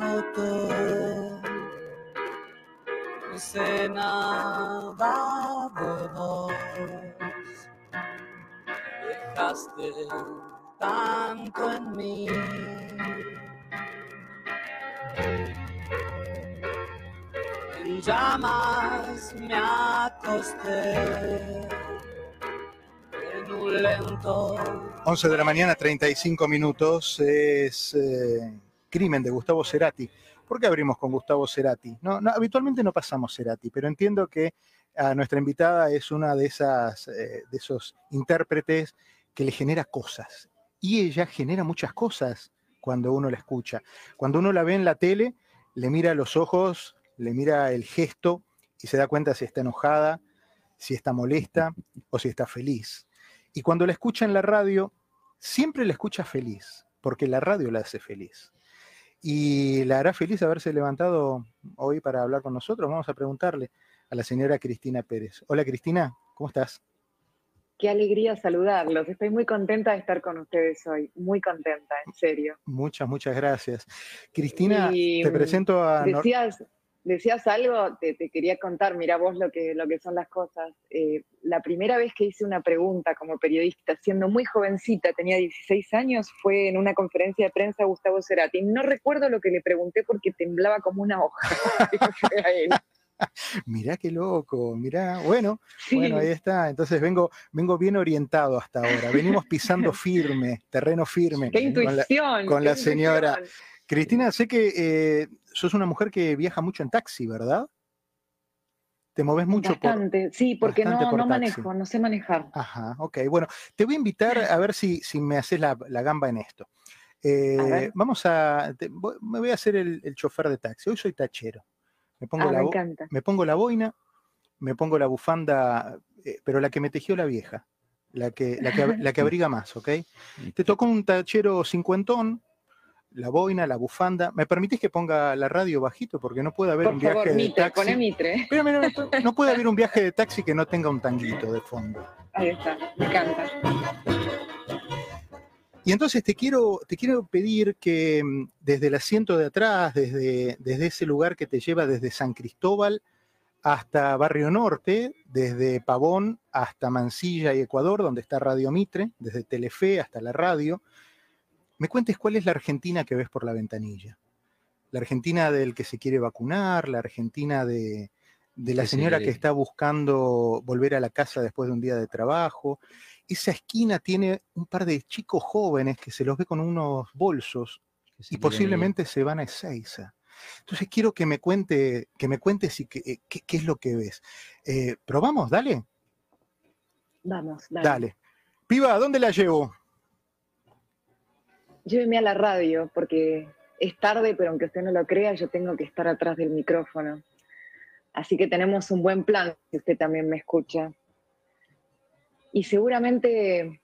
agotó. De vos. Dejaste tanto en mí. En llamas me acosté. En un lento 11 de la mañana, 35 minutos, es eh, Crimen de Gustavo Cerati. ¿Por qué abrimos con Gustavo Cerati? No, no, habitualmente no pasamos Cerati, pero entiendo que a nuestra invitada es una de esas eh, de esos intérpretes que le genera cosas. Y ella genera muchas cosas cuando uno la escucha. Cuando uno la ve en la tele, le mira los ojos, le mira el gesto y se da cuenta si está enojada, si está molesta o si está feliz. Y cuando la escucha en la radio, siempre la escucha feliz, porque la radio la hace feliz. Y la hará feliz haberse levantado hoy para hablar con nosotros. Vamos a preguntarle a la señora Cristina Pérez. Hola Cristina, ¿cómo estás? Qué alegría saludarlos. Estoy muy contenta de estar con ustedes hoy. Muy contenta, en serio. Muchas, muchas gracias. Cristina, Y, te presento a... Nor- Decías, algo, te, te quería contar, mira vos lo que, lo que son las cosas. Eh, la primera vez que hice una pregunta como periodista, siendo muy jovencita, tenía 16 años, fue en una conferencia de prensa a Gustavo Cerati. No recuerdo lo que le pregunté porque temblaba como una hoja. Mirá qué loco, mirá, bueno, Sí. bueno, ahí está. Entonces vengo, vengo bien orientado hasta ahora. Venimos pisando firme, terreno firme. Qué con la- intuición. con la señora. Cristina, sé que eh, sos una mujer que viaja mucho en taxi, ¿verdad? Te moves mucho por... Bastante, sí, porque bastante no, por manejo, no sé manejar. Ajá, ok. Bueno, te voy a invitar a ver si, si me haces la, la gamba en esto. Eh, A vamos a... te- voy- me voy a hacer el, el chofer de taxi. Hoy soy tachero. Me pongo, Ah, la, me bo- encanta. me pongo la boina, me pongo la bufanda, eh, pero la que me tejió la vieja, la que, la que, la que abriga más, ¿ok? Te tocó un tachero cincuentón, la boina, la bufanda. ¿Me permitís que ponga la radio bajito? Porque no puede haber Por un viaje favor, de Mitre, taxi. poné Mitre. Pero, mira, no- no puede haber un viaje de taxi que no tenga un tanguito de fondo. Ahí está, me encanta. Y entonces te quiero, te quiero pedir que mm, desde el asiento de atrás, desde, desde ese lugar que te lleva desde San Cristóbal hasta Barrio Norte, desde Pavón hasta Mansilla y Ecuador, donde está Radio Mitre, desde Telefe hasta la radio, me cuentes cuál es la Argentina que ves por la ventanilla. La Argentina del que se quiere vacunar, la Argentina de, de la señora que está buscando volver a la casa después de un día de trabajo. Esa esquina tiene un par de chicos jóvenes que se los ve con unos bolsos y posiblemente se van a Ezeiza. Entonces quiero que me cuente, que me cuentes y que, eh, qué, qué es lo que ves. Eh, ¿Probamos? Dale, Vamos, dale. dale. Piba, ¿a dónde la llevo? Lléveme a la radio, porque es tarde, pero aunque usted no lo crea, yo tengo que estar atrás del micrófono. Así que tenemos un buen plan, si usted también me escucha. Y seguramente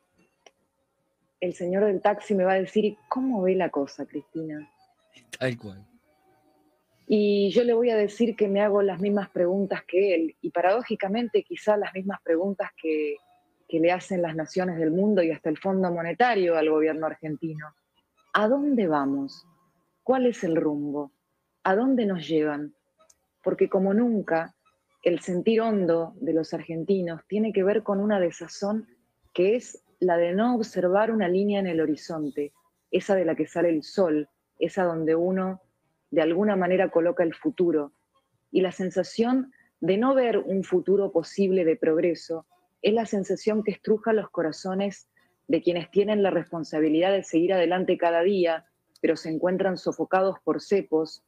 el señor del taxi me va a decir, "¿Y ¿cómo ve la cosa, Cristina? Tal cual. Y yo le voy a decir que me hago las mismas preguntas que él, y paradójicamente quizá las mismas preguntas que, que le hacen las naciones del mundo y hasta el Fondo Monetario al gobierno argentino. ¿A dónde vamos? ¿Cuál es el rumbo? ¿A dónde nos llevan? Porque como nunca, el sentir hondo de los argentinos tiene que ver con una desazón que es la de no observar una línea en el horizonte, esa de la que sale el sol, esa donde uno de alguna manera coloca el futuro. Y la sensación de no ver un futuro posible de progreso es la sensación que estruja los corazones de quienes tienen la responsabilidad de seguir adelante cada día, pero se encuentran sofocados por cepos,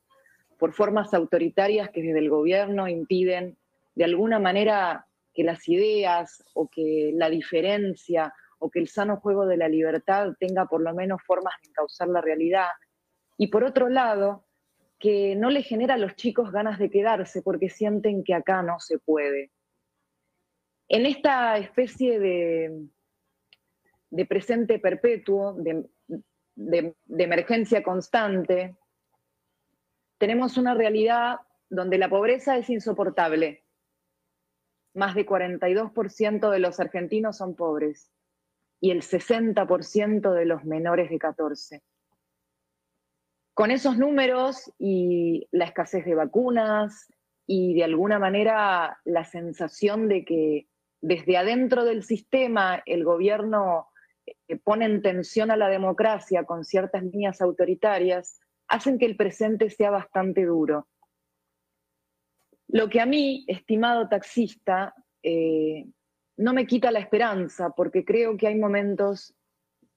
por formas autoritarias que desde el gobierno impiden de alguna manera que las ideas o que la diferencia o que el sano juego de la libertad tenga por lo menos formas de encauzar la realidad. Y por otro lado, que no le genera a los chicos ganas de quedarse porque sienten que acá no se puede. En esta especie de, de presente perpetuo, de, de- emergencia constante, tenemos una realidad donde la pobreza es insoportable. Más de 42% de los argentinos son pobres y el 60% de los menores de 14. con esos números y la escasez de vacunas y de alguna manera la sensación de que desde adentro del sistema el gobierno pone en tensión a la democracia con ciertas líneas autoritarias, hacen que el presente sea bastante duro. Lo que a mí, estimado taxista, eh, no me quita la esperanza, porque creo que hay momentos,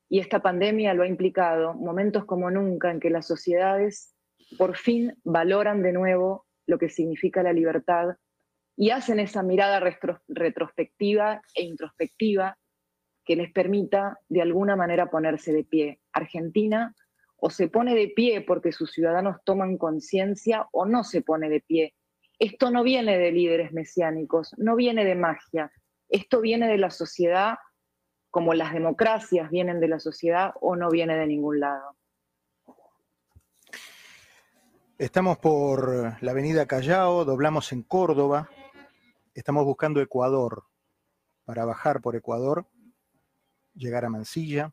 y esta pandemia lo ha implicado, momentos como nunca en que las sociedades por fin valoran de nuevo lo que significa la libertad y hacen esa mirada retrospectiva e introspectiva que les permita de alguna manera ponerse de pie. Argentina o se pone de pie porque sus ciudadanos toman conciencia o no se pone de pie. Esto no viene de líderes mesiánicos, no viene de magia, esto viene de la sociedad como las democracias vienen de la sociedad o no viene de ningún lado. Estamos por la avenida Callao, doblamos en Córdoba, estamos buscando Ecuador para bajar por Ecuador, llegar a Mansilla.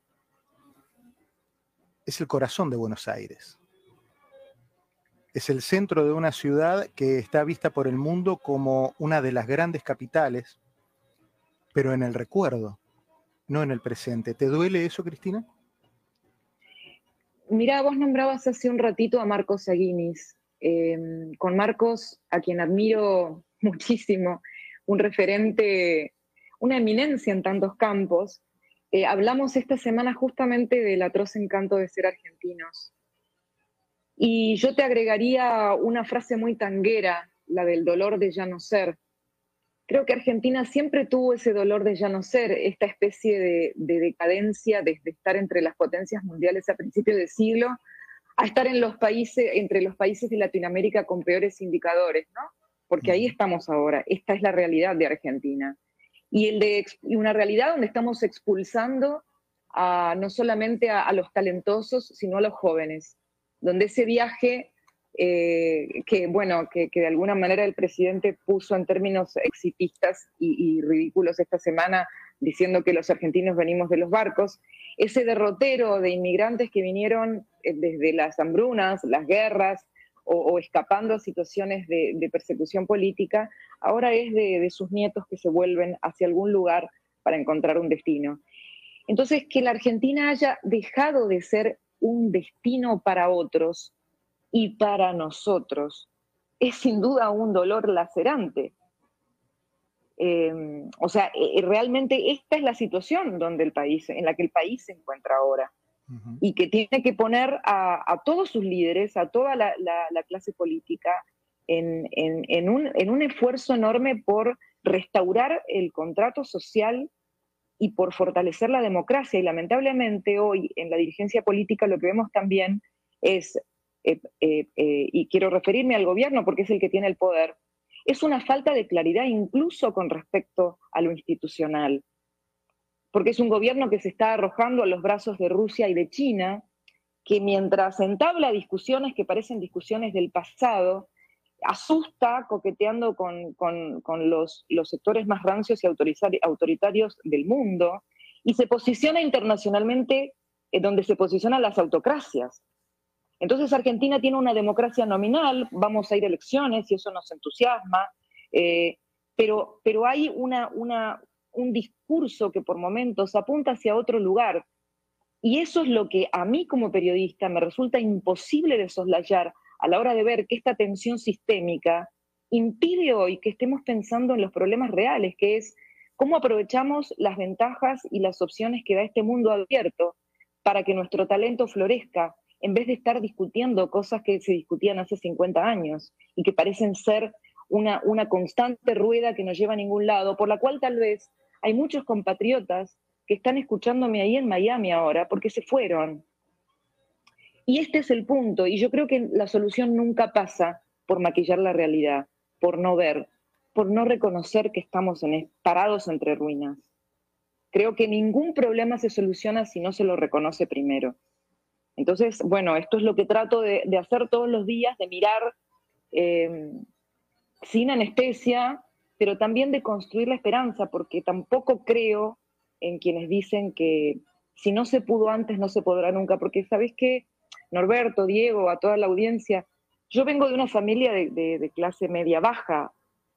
Es el corazón de Buenos Aires. Es el centro de una ciudad que está vista por el mundo como una de las grandes capitales pero en el recuerdo, no en el presente. ¿Te duele eso, Cristina? Mira, vos nombrabas hace un ratito a Marcos Aguinis. Em, con Marcos, a quien admiro muchísimo, un referente, una eminencia en tantos campos, eh, hablamos esta semana justamente del atroz encanto de ser argentinos. Y yo te agregaría una frase muy tanguera, la del dolor de ya no ser, creo que Argentina siempre tuvo ese dolor de ya no ser, esta especie de, decadencia desde estar entre las potencias mundiales a principios de siglo a estar en los países, entre los países de Latinoamérica con peores indicadores, ¿no? Porque ahí estamos ahora, esta es la realidad de Argentina. Y, el de, una realidad donde estamos expulsando no solamente a los talentosos, sino a los jóvenes, donde ese viaje eh, que, bueno, que, de alguna manera el presidente puso en términos exitistas y, ridículos esta semana, diciendo que los argentinos venimos de los barcos, ese derrotero de inmigrantes que vinieron eh, desde las hambrunas, las guerras o, escapando a situaciones de, persecución política, ahora es de, sus nietos que se vuelven hacia algún lugar para encontrar un destino. Entonces, que la Argentina haya dejado de ser un destino para otros y para nosotros es sin duda un dolor lacerante. Em, o sea, eh, realmente esta es la situación donde el país, en la que el país se encuentra ahora y que tiene que poner a, todos sus líderes, a toda la, clase política, en, un, esfuerzo enorme por restaurar el contrato social y por fortalecer la democracia. Y lamentablemente hoy en la dirigencia política lo que vemos también es eh, eh, eh, y quiero referirme al gobierno porque es el que tiene el poder, es una falta de claridad incluso con respecto a lo institucional, porque es un gobierno que se está arrojando a los brazos de Rusia y de China, que mientras entabla discusiones que parecen discusiones del pasado, asusta coqueteando con, los, los, sectores más rancios y autoritarios del mundo y se posiciona internacionalmente donde se posicionan las autocracias. Entonces Argentina tiene una democracia nominal, vamos a ir a elecciones y eso nos entusiasma, eh, pero, pero hay una, un discurso que por momentos apunta hacia otro lugar. Y eso es lo que a mí como periodista me resulta imposible de soslayar a la hora de ver que esta tensión sistémica impide hoy que estemos pensando en los problemas reales, que es cómo aprovechamos las ventajas y las opciones que da este mundo abierto para que nuestro talento florezca, en vez de estar discutiendo cosas que se discutían hace 50 años y que parecen ser una, una constante rueda que no lleva a ningún lado, por la cual tal vez hay muchos compatriotas que están escuchándome ahí en Miami ahora porque se fueron. Y este es el punto, y yo creo que la solución nunca pasa por maquillar la realidad, por no ver, por no reconocer que estamos en, parados entre ruinas. Creo que ningún problema se soluciona si no se lo reconoce primero. Entonces, bueno, esto es lo que trato de, hacer todos los días, de mirar eh, sin anestesia, pero también de construir la esperanza, porque tampoco creo en quienes dicen que, Si no se pudo antes, no se podrá nunca, porque sabes qué, Norberto, Diego, a toda la audiencia, yo vengo de una familia de, clase media baja.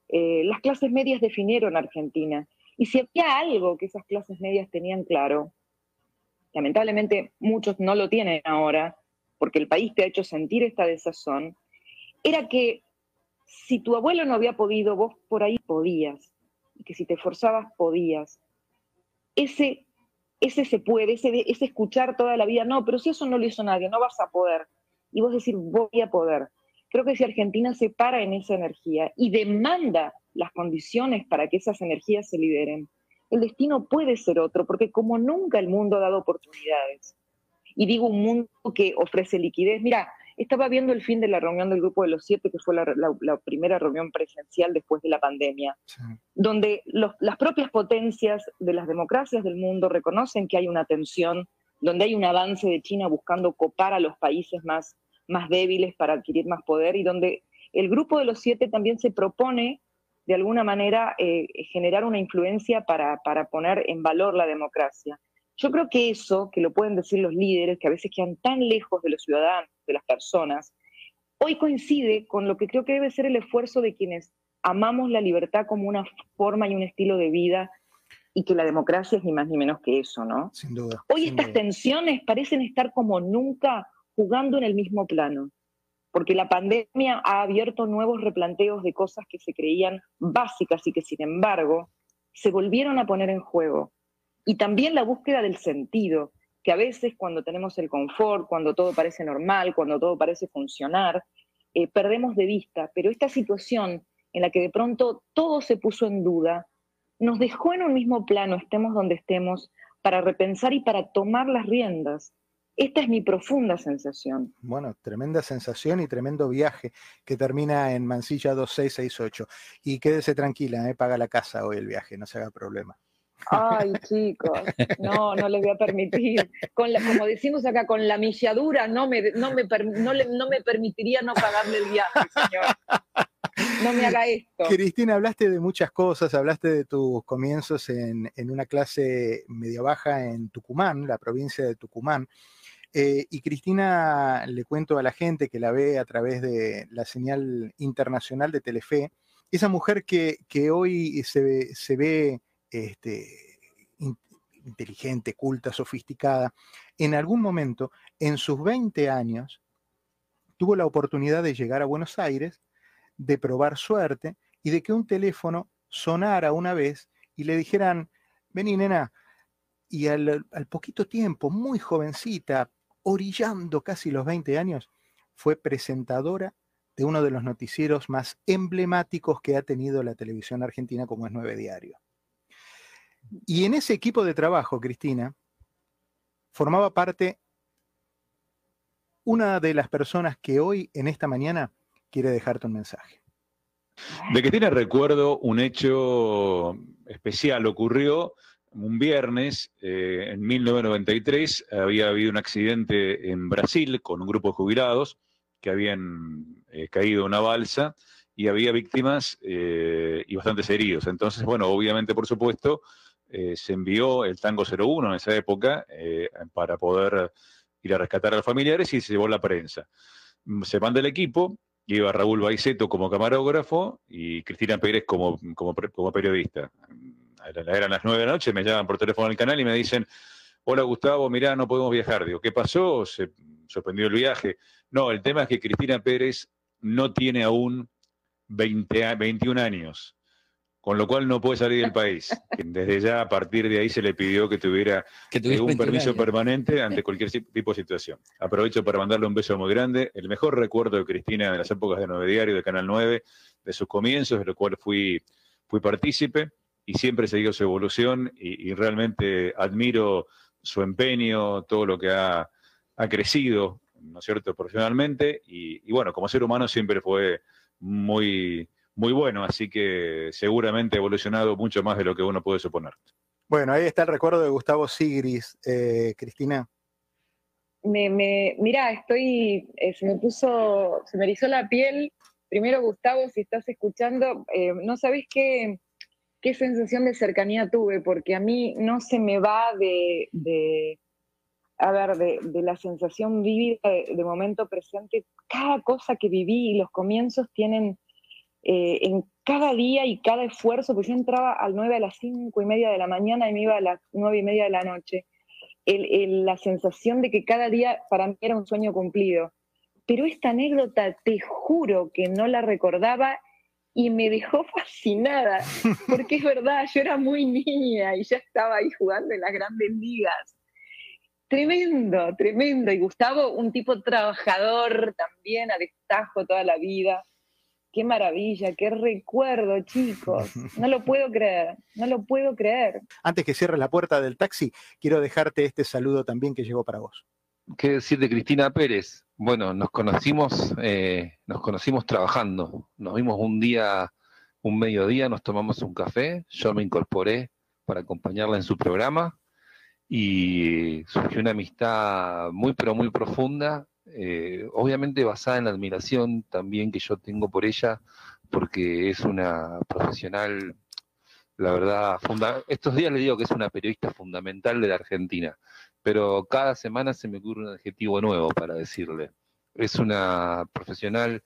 Eh, las clases medias definieron Argentina. Y si había algo que esas clases medias tenían claro, lamentablemente muchos no lo tienen ahora, porque el país te ha hecho sentir esta desazón, era que si tu abuelo no había podido, vos por ahí podías, y que si te forzabas podías. Ese, ese se puede, ese, ese escuchar toda la vida, no, pero si eso no lo hizo nadie, no vas a poder. Y vos decir, voy a poder. Creo que si Argentina se para en esa energía y demanda las condiciones para que esas energías se liberen, el destino puede ser otro, porque como nunca el mundo ha dado oportunidades, y digo un mundo que ofrece liquidez, mira, estaba viendo el fin de la reunión del Grupo de los Siete, que fue la, primera reunión presencial después de la pandemia, donde las propias potencias de las democracias del mundo reconocen que hay una tensión, donde hay un avance de China buscando copar a los países más, más débiles para adquirir más poder y donde el Grupo de los Siete también se propone de alguna manera eh, generar una influencia para, poner en valor la democracia. Yo creo que eso, que lo pueden decir los líderes, que a veces quedan tan lejos de los ciudadanos, de las personas, hoy coincide con lo que creo que debe ser el esfuerzo de quienes amamos la libertad como una forma y un estilo de vida y que la democracia es ni más ni menos que eso, ¿no? Sin duda. Hoy estas tensiones parecen estar como nunca jugando en el mismo plano porque la pandemia ha abierto nuevos replanteos de cosas que se creían básicas y que sin embargo se volvieron a poner en juego. Y también la búsqueda del sentido, que a veces cuando tenemos el confort, cuando todo parece normal, cuando todo parece funcionar, eh, perdemos de vista. Pero esta situación en la que de pronto todo se puso en duda, nos dejó en un mismo plano, estemos donde estemos, para repensar y para tomar las riendas esta es mi profunda sensación. Bueno, tremenda sensación y tremendo viaje que termina en Mansilla 2668. Y quédese tranquila, ¿eh? paga la casa hoy el viaje, no se haga problema. Ay, chicos, no, no les voy a permitir. Como decimos acá, con la milladura no me, no, me, no, me permitiría no pagarle el viaje, señor. No me haga esto. Cristina, hablaste de muchas cosas, hablaste de tus comienzos en, en una clase media baja en Tucumán, la provincia de Tucumán. Eh, y Cristina, le cuento a la gente que la ve a través de la señal internacional de Telefe, esa mujer que, hoy se, ve este, inteligente, culta, sofisticada, en algún momento, en sus 20 años, tuvo la oportunidad de llegar a Buenos Aires, de probar suerte y de que un teléfono sonara una vez y le dijeran, vení nena, y al, al, poquito tiempo, muy jovencita, orillando casi los 20 años, fue presentadora de uno de los noticieros más emblemáticos que ha tenido la televisión argentina, como es Nueve Diario. Y en ese equipo de trabajo, Cristina, formaba parte una de las personas que hoy, en esta mañana, quiere dejarte un mensaje. De Cristina recuerdo un hecho especial, ocurrió un viernes, eh, en 1993, había habido un accidente en Brasil con un grupo de jubilados que habían eh, caído en una balsa y había víctimas eh, y bastantes heridos. Entonces, bueno, obviamente, por supuesto, se envió el Tango 01 en esa época para poder ir a rescatar a los familiares y se llevó la prensa. Se manda el equipo, iba Raúl Baiceto como camarógrafo y Cristina Pérez como, como, periodista eran las nueve de la noche, me llaman por teléfono al canal y me dicen, hola Gustavo, mirá, no podemos viajar. Digo, ¿qué pasó? Se suspendió el viaje. No, el tema es que Cristina Pérez no tiene aún 20, 21 años, con lo cual no puede salir del país. Desde ya, a partir de ahí, se le pidió que tuviera un permiso permanente ante cualquier tipo de situación. Aprovecho para mandarle un beso muy grande. El mejor recuerdo de Cristina de las épocas de Nueve Diario, de Canal 9, de sus comienzos, de lo cual fui, fui partícipe y siempre he seguido su evolución y, realmente admiro su empeño, todo lo que ha, crecido, ¿no es cierto?, profesionalmente y, bueno, como ser humano siempre fue muy, muy bueno, así que seguramente ha evolucionado mucho más de lo que uno puede suponer. Bueno, ahí está el recuerdo de Gustavo Sigris, eh, Cristina. Me, me, mira, estoy, eh, se me puso, se me erizó la piel. Primero, Gustavo, si estás escuchando, eh, no sabés qué, qué sensación de cercanía tuve, porque a mí no se me va de, a ver, de, la sensación vívida de, momento presente, cada cosa que viví y los comienzos tienen eh, en cada día y cada esfuerzo, pues yo entraba al 9 a las 5 y media de la mañana y me iba a las 9 y media de la noche. la sensación de que cada día para mí era un sueño cumplido. Pero esta anécdota, te juro que no la recordaba y me dejó fascinada, porque es verdad, yo era muy niña y ya estaba ahí jugando en las grandes ligas. Tremendo, tremendo. Y Gustavo, un tipo trabajador también, a destajo toda la vida. Qué maravilla, qué recuerdo, chicos. No lo puedo creer, no lo puedo creer. Antes que cierres la puerta del taxi, quiero dejarte este saludo también que llegó para vos. ¿Qué decir de Cristina Pérez? Bueno, nos conocimos, eh, nos conocimos trabajando. Nos vimos un día, un mediodía, nos tomamos un café. Yo me incorporé para acompañarla en su programa y surgió una amistad muy, pero muy profunda. Eh, obviamente basada en la admiración también que yo tengo por ella, porque es una profesional, la verdad, estos días le digo que es una periodista fundamental de la Argentina pero cada semana se me ocurre un adjetivo nuevo para decirle. Es una profesional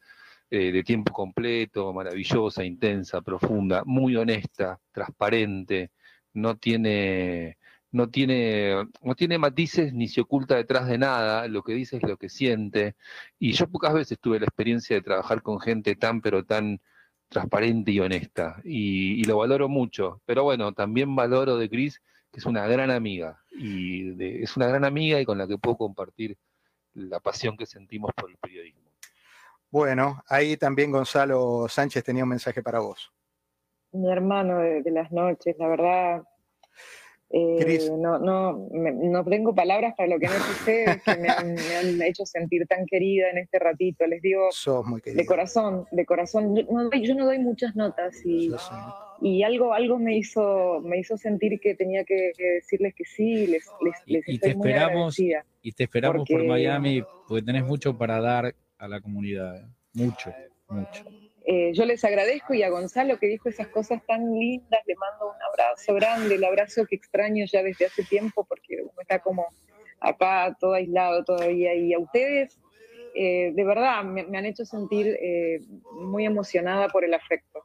eh, de tiempo completo, maravillosa, intensa, profunda, muy honesta, transparente, no tiene, no tiene, no tiene matices ni se oculta detrás de nada, lo que dice es lo que siente. Y yo pocas veces tuve la experiencia de trabajar con gente tan, pero tan transparente y honesta, y, y lo valoro mucho. Pero bueno, también valoro de Cris que es una gran amiga, y es una gran amiga y con la que puedo compartir la pasión que sentimos por el periodismo. Bueno, ahí también Gonzalo Sánchez tenía un mensaje para vos. Mi hermano de, las noches, la verdad, eh, no, no, no tengo palabras para lo que no ustedes que me han, hecho sentir tan querida en este ratito. Les digo de corazón, de corazón. Yo no, doy, yo no doy muchas notas y y algo, algo me hizo, me hizo sentir que tenía que, decirles que sí, les, les, y, te esperamos, Y te esperamos por Miami, porque tenés mucho para dar a la comunidad, ¿eh? mucho, mucho. Eh, yo les agradezco y a Gonzalo que dijo esas cosas tan lindas, le mando un abrazo grande, el abrazo que extraño ya desde hace tiempo porque uno está como acá todo aislado todavía y a ustedes eh, de verdad me, han hecho sentir muy emocionada por el afecto